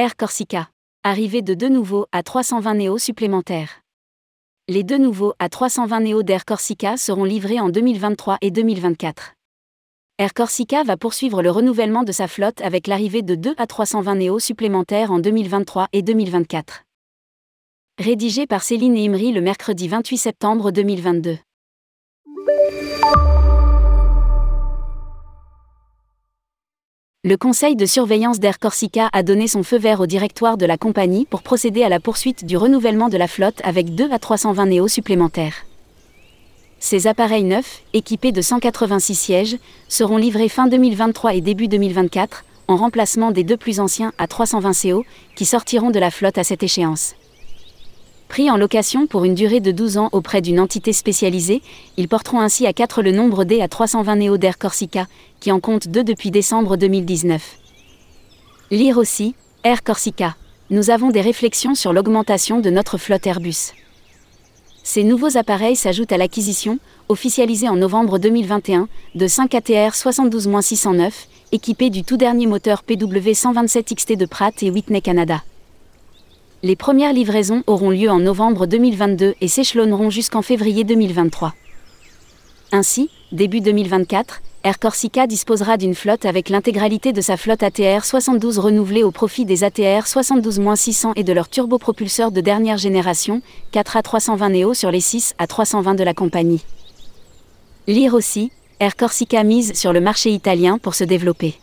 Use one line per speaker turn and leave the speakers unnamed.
Air Corsica. Arrivée de deux nouveaux A320 Neo supplémentaires. Les deux nouveaux A320 Neo d'Air Corsica seront livrés en 2023 et 2024. Air Corsica va poursuivre le renouvellement de sa flotte avec l'arrivée de deux A320 Neo supplémentaires en 2023 et 2024. Rédigé par Céline et Imri le mercredi 28 septembre 2022. Le conseil de surveillance d'Air Corsica a donné son feu vert au directoire de la compagnie pour procéder à la poursuite du renouvellement de la flotte avec 2 à 320 néos supplémentaires. Ces appareils neufs, équipés de 186 sièges, seront livrés fin 2023 et début 2024, en remplacement des deux plus anciens à 320 CO, qui sortiront de la flotte à cette échéance. En location pour une durée de 12 ans auprès d'une entité spécialisée, ils porteront ainsi à 4 le nombre D à 320 Néo d'Air Corsica, qui en compte 2 depuis décembre 2019. Lire aussi, Air Corsica. Nous avons des réflexions sur l'augmentation de notre flotte Airbus. Ces nouveaux appareils s'ajoutent à l'acquisition, officialisée en novembre 2021, de 5 ATR 72-609, équipés du tout dernier moteur PW127XT de Pratt et Whitney Canada. Les premières livraisons auront lieu en novembre 2022 et s'échelonneront jusqu'en février 2023. Ainsi, début 2024, Air Corsica disposera d'une flotte avec l'intégralité de sa flotte ATR 72 renouvelée au profit des ATR 72-600 et de leurs turbopropulseurs de dernière génération, 4 A320 Neo sur les 6 A320 de la compagnie. Lire aussi, Air Corsica mise sur le marché italien pour se développer.